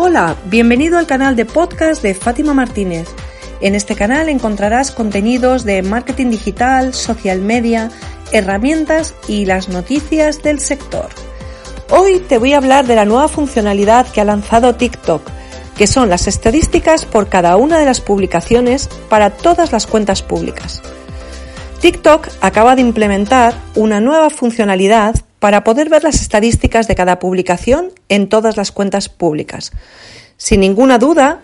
Hola, bienvenido al canal de podcast de Fátima Martínez. En este canal encontrarás contenidos de marketing digital, social media, herramientas y las noticias del sector. Hoy te voy a hablar de la nueva funcionalidad que ha lanzado TikTok, que son las estadísticas por cada una de las publicaciones para todas las cuentas públicas. TikTok acaba de implementar una nueva funcionalidad para poder ver las estadísticas de cada publicación en todas las cuentas públicas. Sin ninguna duda,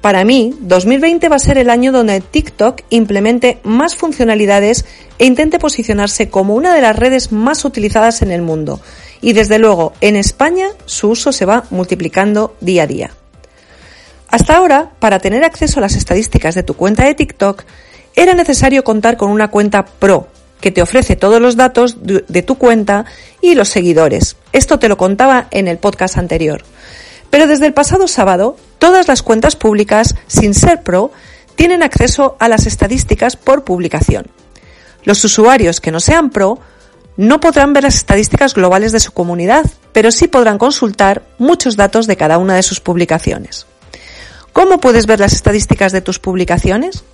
para mí, 2020 va a ser el año donde TikTok implemente más funcionalidades e intente posicionarse como una de las redes más utilizadas en el mundo. Y desde luego, en España su uso se va multiplicando día a día. Hasta ahora, para tener acceso a las estadísticas de tu cuenta de TikTok, era necesario contar con una cuenta Pro, que te ofrece todos los datos de tu cuenta y los seguidores. Esto te lo contaba en el podcast anterior. Pero desde el pasado sábado, todas las cuentas públicas, sin ser pro, tienen acceso a las estadísticas por publicación. Los usuarios que no sean pro no podrán ver las estadísticas globales de su comunidad, pero sí podrán consultar muchos datos de cada una de sus publicaciones. ¿Cómo puedes ver las estadísticas de tus publicaciones?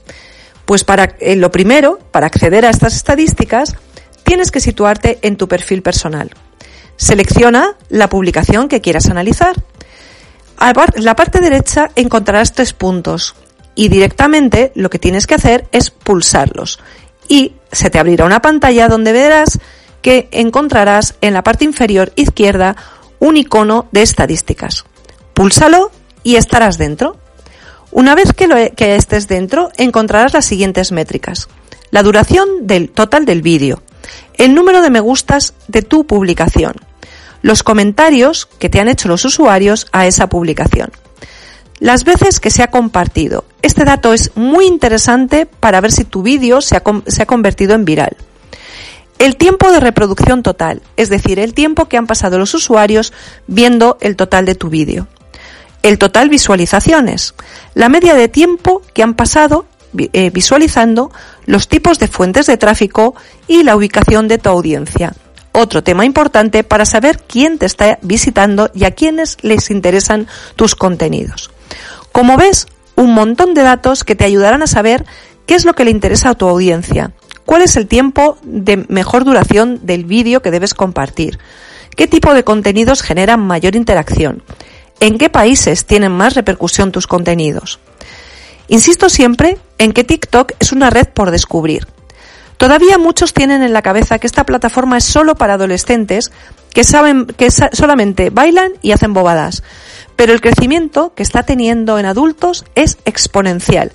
Pues para eh, lo primero, para acceder a estas estadísticas, tienes que situarte en tu perfil personal. Selecciona la publicación que quieras analizar. En la parte derecha encontrarás tres puntos y directamente lo que tienes que hacer es pulsarlos y se te abrirá una pantalla donde verás que encontrarás en la parte inferior izquierda un icono de estadísticas. Púlsalo y estarás dentro. Una vez que, lo, que estés dentro, encontrarás las siguientes métricas. La duración del total del vídeo, el número de me gustas de tu publicación, los comentarios que te han hecho los usuarios a esa publicación, las veces que se ha compartido. Este dato es muy interesante para ver si tu vídeo se, se ha convertido en viral. El tiempo de reproducción total, es decir, el tiempo que han pasado los usuarios viendo el total de tu vídeo el total visualizaciones, la media de tiempo que han pasado eh, visualizando los tipos de fuentes de tráfico y la ubicación de tu audiencia. Otro tema importante para saber quién te está visitando y a quiénes les interesan tus contenidos. Como ves, un montón de datos que te ayudarán a saber qué es lo que le interesa a tu audiencia, cuál es el tiempo de mejor duración del vídeo que debes compartir, qué tipo de contenidos generan mayor interacción, en qué países tienen más repercusión tus contenidos. Insisto siempre en que TikTok es una red por descubrir. Todavía muchos tienen en la cabeza que esta plataforma es solo para adolescentes que saben que solamente bailan y hacen bobadas. Pero el crecimiento que está teniendo en adultos es exponencial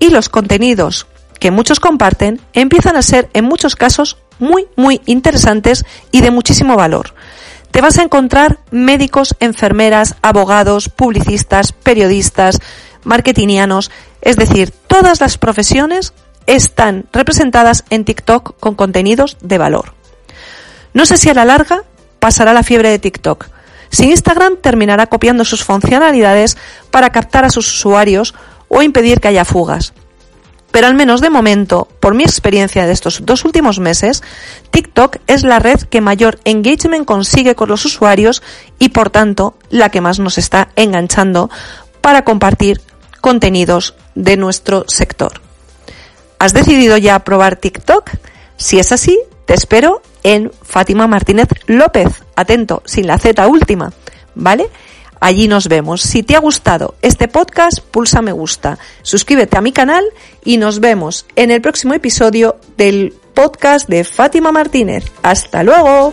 y los contenidos que muchos comparten empiezan a ser en muchos casos muy muy interesantes y de muchísimo valor te vas a encontrar médicos, enfermeras, abogados, publicistas, periodistas, marketingianos, es decir, todas las profesiones están representadas en TikTok con contenidos de valor. No sé si a la larga pasará la fiebre de TikTok. Si Instagram terminará copiando sus funcionalidades para captar a sus usuarios o impedir que haya fugas. Pero al menos de momento, por mi experiencia de estos dos últimos meses, TikTok es la red que mayor engagement consigue con los usuarios y por tanto la que más nos está enganchando para compartir contenidos de nuestro sector. ¿Has decidido ya probar TikTok? Si es así, te espero en Fátima Martínez López. Atento, sin la Z última, ¿vale? Allí nos vemos. Si te ha gustado este podcast, pulsa me gusta, suscríbete a mi canal y nos vemos en el próximo episodio del podcast de Fátima Martínez. Hasta luego.